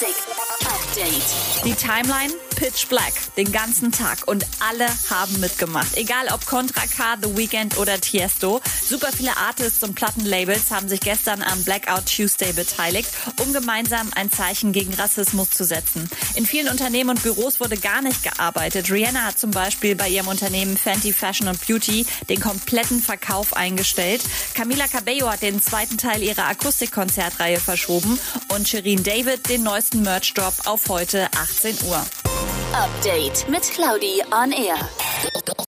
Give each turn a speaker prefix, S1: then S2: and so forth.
S1: Music Update.
S2: Die Timeline Pitch Black den ganzen Tag und alle haben mitgemacht. Egal ob Contra K, The Weeknd oder Tiesto. Super viele Artists und Plattenlabels haben sich gestern am Blackout Tuesday beteiligt, um gemeinsam ein Zeichen gegen Rassismus zu setzen. In vielen Unternehmen und Büros wurde gar nicht gearbeitet. Rihanna hat zum Beispiel bei ihrem Unternehmen Fenty Fashion und Beauty den kompletten Verkauf eingestellt. Camila Cabello hat den zweiten Teil ihrer Akustikkonzertreihe verschoben und Shirin David den neuesten Merch-Drop auf heute 18 Uhr.
S1: Update mit Claudi on Air.